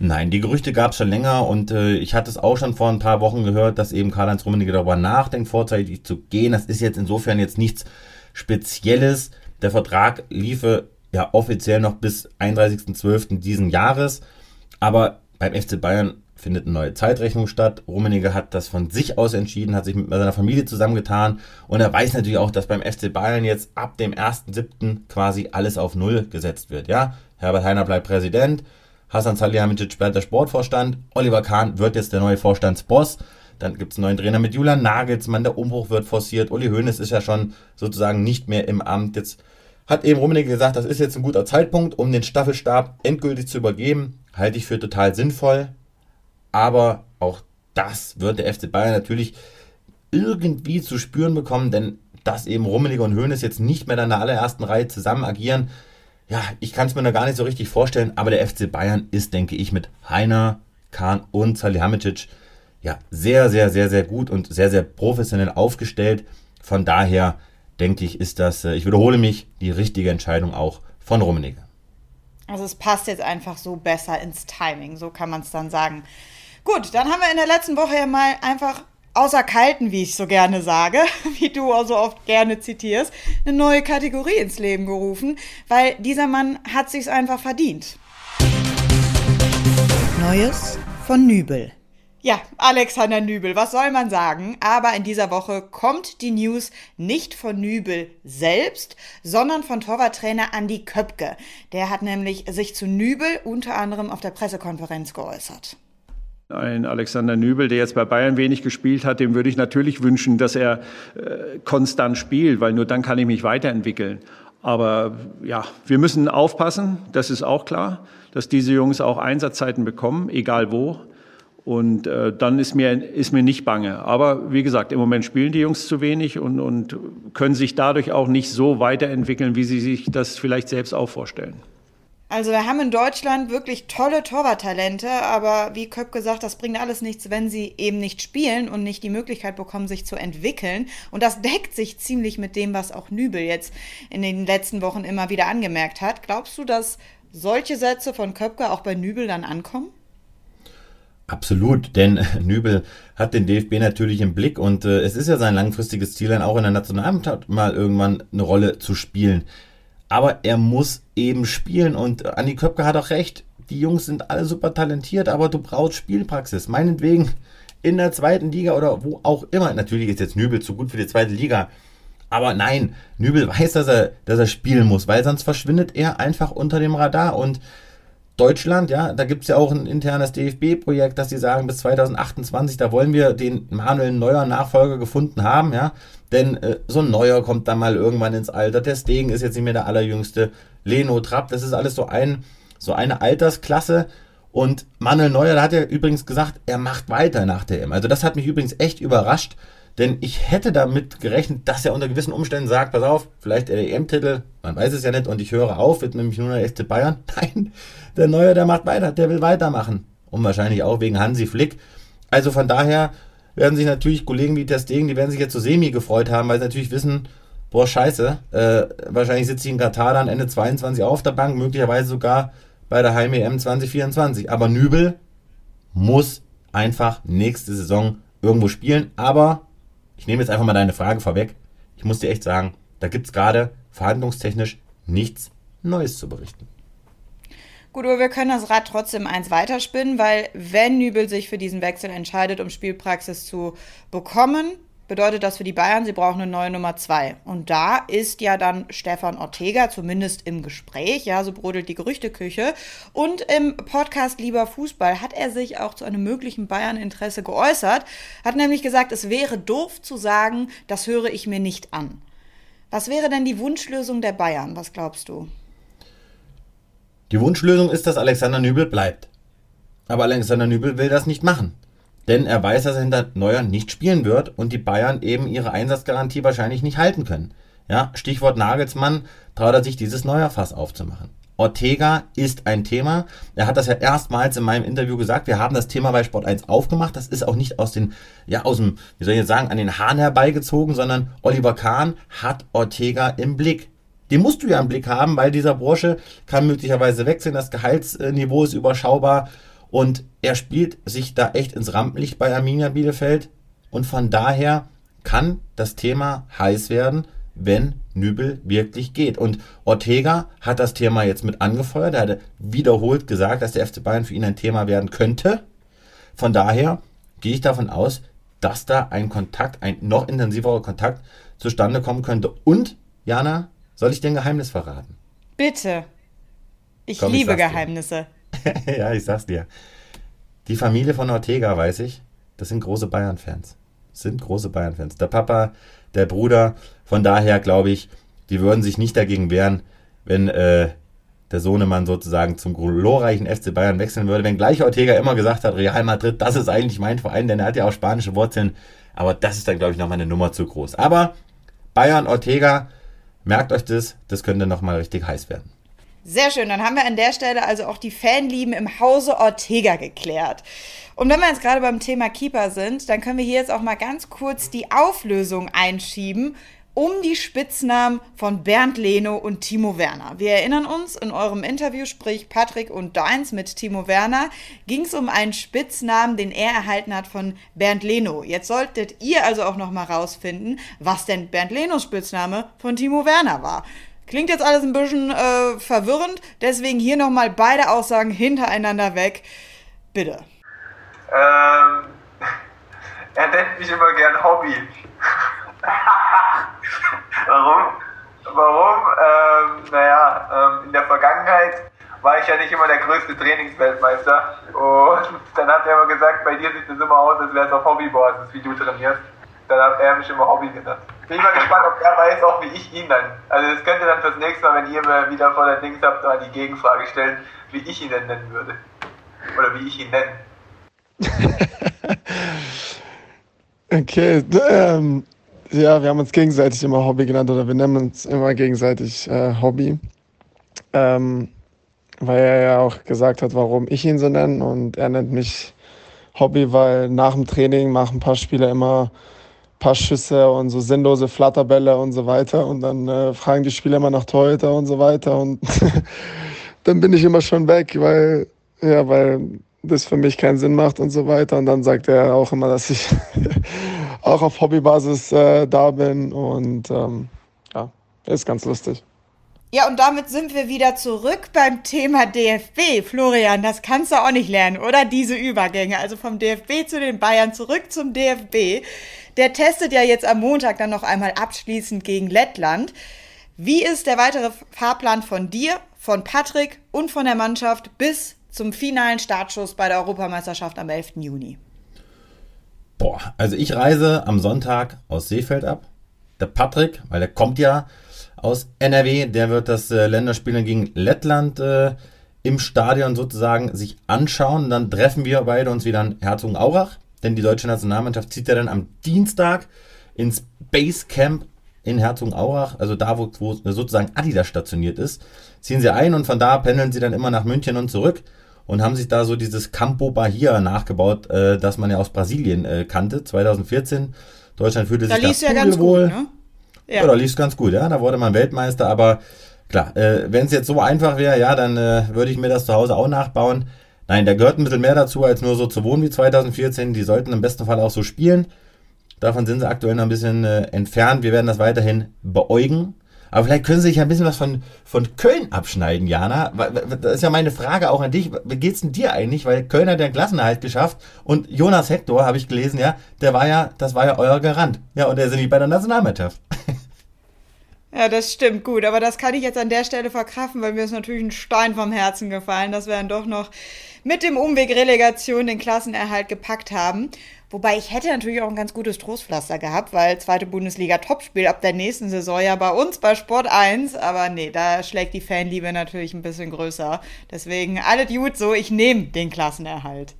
Nein, die Gerüchte gab es schon länger und äh, ich hatte es auch schon vor ein paar Wochen gehört, dass eben Karl-Heinz Rummenigge darüber nachdenkt, vorzeitig zu gehen. Das ist jetzt insofern jetzt nichts Spezielles. Der Vertrag liefe ja offiziell noch bis 31.12. diesen Jahres, aber beim FC Bayern findet eine neue Zeitrechnung statt. Rummenigge hat das von sich aus entschieden, hat sich mit seiner Familie zusammengetan und er weiß natürlich auch, dass beim FC Bayern jetzt ab dem 1.7. quasi alles auf Null gesetzt wird. Ja, Herbert Heiner bleibt Präsident, Hasan Salihamidzic sperrt der Sportvorstand, Oliver Kahn wird jetzt der neue Vorstandsboss. Dann gibt es einen neuen Trainer mit Julian Nagelsmann, der Umbruch wird forciert. Uli Hoeneß ist ja schon sozusagen nicht mehr im Amt. Jetzt hat eben Rummenigge gesagt, das ist jetzt ein guter Zeitpunkt, um den Staffelstab endgültig zu übergeben. Halte ich für total sinnvoll. Aber auch das wird der FC Bayern natürlich irgendwie zu spüren bekommen, denn dass eben Rummenigge und Hoeneß jetzt nicht mehr in der allerersten Reihe zusammen agieren, ja, ich kann es mir noch gar nicht so richtig vorstellen, aber der FC Bayern ist, denke ich, mit Heiner, Kahn und Salihamidzic ja, sehr, sehr, sehr, sehr gut und sehr, sehr professionell aufgestellt. Von daher denke ich, ist das, äh, ich wiederhole mich, die richtige Entscheidung auch von Rummenigge. Also es passt jetzt einfach so besser ins Timing, so kann man es dann sagen. Gut, dann haben wir in der letzten Woche ja mal einfach außer Kalten, wie ich so gerne sage, wie du auch so oft gerne zitierst, eine neue Kategorie ins Leben gerufen, weil dieser Mann hat sich's einfach verdient. Neues von Nübel. Ja, Alexander Nübel, was soll man sagen? Aber in dieser Woche kommt die News nicht von Nübel selbst, sondern von Torwarttrainer Andi Köpke. Der hat nämlich sich zu Nübel unter anderem auf der Pressekonferenz geäußert. Ein Alexander Nübel, der jetzt bei Bayern wenig gespielt hat, dem würde ich natürlich wünschen, dass er äh, konstant spielt, weil nur dann kann ich mich weiterentwickeln. Aber ja, wir müssen aufpassen, das ist auch klar, dass diese Jungs auch Einsatzzeiten bekommen, egal wo. Und äh, dann ist mir, ist mir nicht bange. Aber wie gesagt, im Moment spielen die Jungs zu wenig und, und können sich dadurch auch nicht so weiterentwickeln, wie sie sich das vielleicht selbst auch vorstellen. Also wir haben in Deutschland wirklich tolle Torwarttalente, aber wie Köpp gesagt, das bringt alles nichts, wenn sie eben nicht spielen und nicht die Möglichkeit bekommen, sich zu entwickeln. Und das deckt sich ziemlich mit dem, was auch Nübel jetzt in den letzten Wochen immer wieder angemerkt hat. Glaubst du, dass solche Sätze von Köpke auch bei Nübel dann ankommen? Absolut, denn Nübel hat den DFB natürlich im Blick und äh, es ist ja sein langfristiges Ziel, dann auch in der Nationalmannschaft mal irgendwann eine Rolle zu spielen. Aber er muss eben spielen und Andi Köpke hat auch recht. Die Jungs sind alle super talentiert, aber du brauchst Spielpraxis. Meinetwegen in der zweiten Liga oder wo auch immer. Natürlich ist jetzt Nübel zu gut für die zweite Liga. Aber nein, Nübel weiß, dass er, dass er spielen muss, weil sonst verschwindet er einfach unter dem Radar und Deutschland, ja, da gibt es ja auch ein internes DFB-Projekt, dass die sagen, bis 2028, da wollen wir den Manuel Neuer Nachfolger gefunden haben, ja. Denn äh, so ein Neuer kommt dann mal irgendwann ins Alter. Der Stegen ist jetzt nicht mehr der allerjüngste. Leno Trapp, das ist alles so ein, so eine Altersklasse. Und Manuel Neuer, da hat er übrigens gesagt, er macht weiter nach der M. Also das hat mich übrigens echt überrascht, denn ich hätte damit gerechnet, dass er unter gewissen Umständen sagt, pass auf, vielleicht der EM-Titel, man weiß es ja nicht, und ich höre auf, wird nämlich nur der FC Bayern. Nein, der Neue, der macht weiter, der will weitermachen. Und wahrscheinlich auch wegen Hansi Flick. Also von daher werden sich natürlich Kollegen wie Ter Stegen, die werden sich jetzt so semi gefreut haben, weil sie natürlich wissen, boah, scheiße, äh, wahrscheinlich sitzt sie in Katar dann Ende 22 auf der Bank, möglicherweise sogar bei der Heim-EM 2024. Aber Nübel muss einfach nächste Saison irgendwo spielen, aber ich nehme jetzt einfach mal deine Frage vorweg. Ich muss dir echt sagen, da gibt es gerade verhandlungstechnisch nichts Neues zu berichten. Gut, aber wir können das Rad trotzdem eins weiterspinnen, weil wenn Nübel sich für diesen Wechsel entscheidet, um Spielpraxis zu bekommen, bedeutet das für die Bayern, sie brauchen eine neue Nummer zwei. Und da ist ja dann Stefan Ortega zumindest im Gespräch, ja, so brodelt die Gerüchteküche. Und im Podcast Lieber Fußball hat er sich auch zu einem möglichen Bayern-Interesse geäußert, hat nämlich gesagt, es wäre doof zu sagen, das höre ich mir nicht an. Was wäre denn die Wunschlösung der Bayern? Was glaubst du? Die Wunschlösung ist, dass Alexander Nübel bleibt. Aber Alexander Nübel will das nicht machen. Denn er weiß, dass er hinter Neuer nicht spielen wird und die Bayern eben ihre Einsatzgarantie wahrscheinlich nicht halten können. Ja, Stichwort Nagelsmann, traut er sich dieses Neuerfass aufzumachen. Ortega ist ein Thema. Er hat das ja erstmals in meinem Interview gesagt. Wir haben das Thema bei Sport 1 aufgemacht. Das ist auch nicht aus den, ja, aus dem, wie soll ich jetzt sagen, an den Haaren herbeigezogen, sondern Oliver Kahn hat Ortega im Blick. Den musst du ja im Blick haben, weil dieser Bursche kann möglicherweise wechseln. Das Gehaltsniveau ist überschaubar. Und er spielt sich da echt ins Rampenlicht bei Arminia Bielefeld. Und von daher kann das Thema heiß werden, wenn Nübel wirklich geht. Und Ortega hat das Thema jetzt mit angefeuert. Er hatte wiederholt gesagt, dass der FC Bayern für ihn ein Thema werden könnte. Von daher gehe ich davon aus, dass da ein Kontakt, ein noch intensiverer Kontakt zustande kommen könnte. Und, Jana, soll ich dir ein Geheimnis verraten? Bitte. Ich Komm, liebe ich Geheimnisse. ja, ich sag's dir. Die Familie von Ortega, weiß ich, das sind große Bayern-Fans. Sind große Bayern-Fans. Der Papa, der Bruder, von daher glaube ich, die würden sich nicht dagegen wehren, wenn äh, der Sohnemann sozusagen zum glorreichen FC Bayern wechseln würde. Wenn gleich Ortega immer gesagt hat, Real Madrid, das ist eigentlich mein Verein, denn er hat ja auch spanische Wurzeln. Aber das ist dann, glaube ich, nochmal eine Nummer zu groß. Aber Bayern, Ortega, merkt euch das, das könnte nochmal richtig heiß werden. Sehr schön, dann haben wir an der Stelle also auch die Fanlieben im Hause Ortega geklärt. Und wenn wir jetzt gerade beim Thema Keeper sind, dann können wir hier jetzt auch mal ganz kurz die Auflösung einschieben um die Spitznamen von Bernd Leno und Timo Werner. Wir erinnern uns, in eurem Interview, sprich Patrick und Deins mit Timo Werner, ging es um einen Spitznamen, den er erhalten hat von Bernd Leno. Jetzt solltet ihr also auch noch mal rausfinden, was denn Bernd Lenos Spitzname von Timo Werner war. Klingt jetzt alles ein bisschen äh, verwirrend, deswegen hier nochmal beide Aussagen hintereinander weg. Bitte. Ähm, Er nennt mich immer gern Hobby. Warum? Warum? Ähm, naja, ähm, in der Vergangenheit war ich ja nicht immer der größte Trainingsweltmeister. Und dann hat er immer gesagt, bei dir sieht es immer aus, als wäre es auf Hobbybasis, wie du trainierst. Dann hat er mich immer Hobby genannt. Bin ich mal gespannt, ob er weiß auch, wie ich ihn dann. Also das könnte dann fürs nächste Mal, wenn ihr mir wieder vor der Dings habt, mal die Gegenfrage stellen, wie ich ihn denn nennen würde. Oder wie ich ihn nenne. okay, ähm, ja, wir haben uns gegenseitig immer Hobby genannt oder wir nennen uns immer gegenseitig äh, Hobby. Ähm, weil er ja auch gesagt hat, warum ich ihn so nenne. Und er nennt mich Hobby, weil nach dem Training machen ein paar Spieler immer paar Schüsse und so sinnlose Flatterbälle und so weiter. Und dann äh, fragen die Spieler immer nach Torhüter und so weiter. Und dann bin ich immer schon weg, weil, ja, weil das für mich keinen Sinn macht und so weiter. Und dann sagt er auch immer, dass ich auch auf Hobbybasis äh, da bin. Und ähm, ja, ist ganz lustig. Ja, und damit sind wir wieder zurück beim Thema DFB. Florian, das kannst du auch nicht lernen, oder? Diese Übergänge. Also vom DFB zu den Bayern zurück zum DFB. Der testet ja jetzt am Montag dann noch einmal abschließend gegen Lettland. Wie ist der weitere Fahrplan von dir, von Patrick und von der Mannschaft bis zum finalen Startschuss bei der Europameisterschaft am 11. Juni? Boah, also ich reise am Sonntag aus Seefeld ab. Der Patrick, weil der kommt ja aus NRW. Der wird das äh, Länderspiel gegen Lettland äh, im Stadion sozusagen sich anschauen. Dann treffen wir beide uns wieder in Herzogenaurach, denn die deutsche Nationalmannschaft zieht ja dann am Dienstag ins Basecamp in Herzogenaurach, also da, wo, wo sozusagen Adidas stationiert ist, ziehen sie ein und von da pendeln sie dann immer nach München und zurück und haben sich da so dieses Campo Bahia nachgebaut, äh, das man ja aus Brasilien äh, kannte, 2014. Deutschland fühlte da sich da ja ganz wohl. Gut, ne? Ja, ja da lief es ganz gut, ja. Da wurde man Weltmeister, aber klar, äh, wenn es jetzt so einfach wäre, ja, dann äh, würde ich mir das zu Hause auch nachbauen. Nein, da gehört ein bisschen mehr dazu, als nur so zu wohnen wie 2014. Die sollten im besten Fall auch so spielen. Davon sind sie aktuell noch ein bisschen äh, entfernt. Wir werden das weiterhin beäugen. Aber vielleicht können Sie sich ein bisschen was von, von Köln abschneiden, Jana. Das ist ja meine Frage auch an dich. Wie geht's denn dir eigentlich? Weil Köln hat den Klassenerhalt geschafft und Jonas Hector, habe ich gelesen, ja, der war ja, das war ja euer Garant. Ja, und der ist nicht bei der Nationalmannschaft. Ja, das stimmt gut, aber das kann ich jetzt an der Stelle verkraften, weil mir ist natürlich ein Stein vom Herzen gefallen, dass wir dann doch noch mit dem Umweg Relegation den Klassenerhalt gepackt haben. Wobei ich hätte natürlich auch ein ganz gutes Trostpflaster gehabt, weil zweite Bundesliga Topspiel ab der nächsten Saison ja bei uns bei Sport 1, aber nee, da schlägt die Fanliebe natürlich ein bisschen größer. Deswegen alles gut so, ich nehme den Klassenerhalt.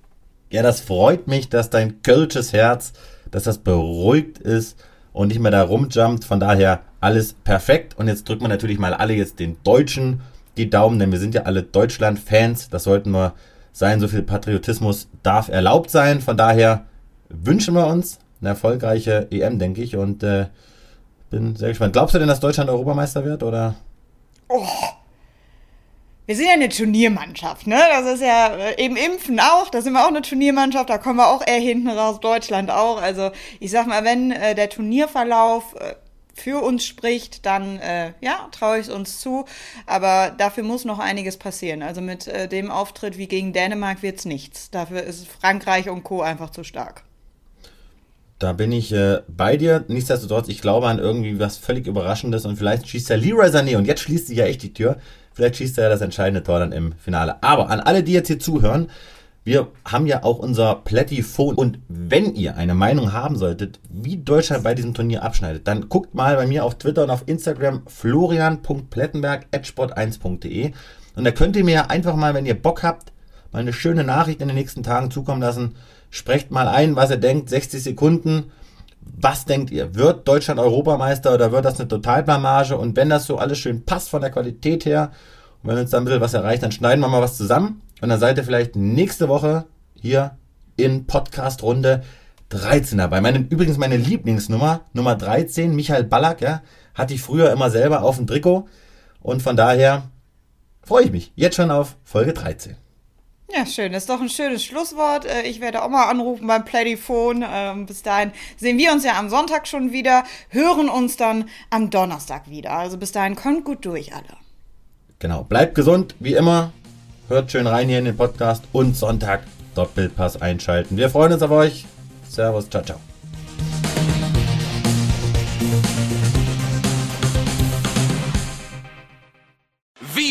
Ja, das freut mich, dass dein kölsches Herz, dass das beruhigt ist und nicht mehr da rumjumpt. Von daher alles perfekt. Und jetzt drücken wir natürlich mal alle jetzt den Deutschen die Daumen, denn wir sind ja alle Deutschland-Fans. Das sollten wir sein. So viel Patriotismus darf erlaubt sein. Von daher wünschen wir uns eine erfolgreiche EM, denke ich. Und äh, bin sehr gespannt. Glaubst du denn, dass Deutschland Europameister wird? Oder? Oh. Wir sind ja eine Turniermannschaft, ne? Das ist ja äh, eben Impfen auch, da sind wir auch eine Turniermannschaft, da kommen wir auch eher hinten raus, Deutschland auch. Also ich sag mal, wenn äh, der Turnierverlauf äh, für uns spricht, dann äh, ja, traue ich es uns zu. Aber dafür muss noch einiges passieren. Also mit äh, dem Auftritt wie gegen Dänemark wird es nichts. Dafür ist Frankreich und Co. einfach zu stark. Da bin ich äh, bei dir. Nichtsdestotrotz, ich glaube an irgendwie was völlig Überraschendes und vielleicht schießt der Leroy Sané und jetzt schließt sich ja echt die Tür. Vielleicht schießt er ja das entscheidende Tor dann im Finale. Aber an alle, die jetzt hier zuhören, wir haben ja auch unser Plättifon und wenn ihr eine Meinung haben solltet, wie Deutschland bei diesem Turnier abschneidet, dann guckt mal bei mir auf Twitter und auf Instagram florian.plettenberg.sport1.de und da könnt ihr mir einfach mal, wenn ihr Bock habt, mal eine schöne Nachricht in den nächsten Tagen zukommen lassen Sprecht mal ein, was ihr denkt, 60 Sekunden. Was denkt ihr? Wird Deutschland Europameister oder wird das eine Totalblamage? Und wenn das so alles schön passt von der Qualität her und wenn uns da ein bisschen was erreicht, dann schneiden wir mal was zusammen. Und dann seid ihr vielleicht nächste Woche hier in Podcast-Runde 13 dabei. Meine, übrigens meine Lieblingsnummer, Nummer 13, Michael Ballack, ja, hatte ich früher immer selber auf dem Trikot. Und von daher freue ich mich jetzt schon auf Folge 13. Ja, schön. Das ist doch ein schönes Schlusswort. Äh, ich werde auch mal anrufen beim Playphone. Ähm, bis dahin sehen wir uns ja am Sonntag schon wieder, hören uns dann am Donnerstag wieder. Also bis dahin kommt gut durch alle. Genau. Bleibt gesund, wie immer. Hört schön rein hier in den Podcast und Sonntag Doppelpass einschalten. Wir freuen uns auf euch. Servus, ciao, ciao.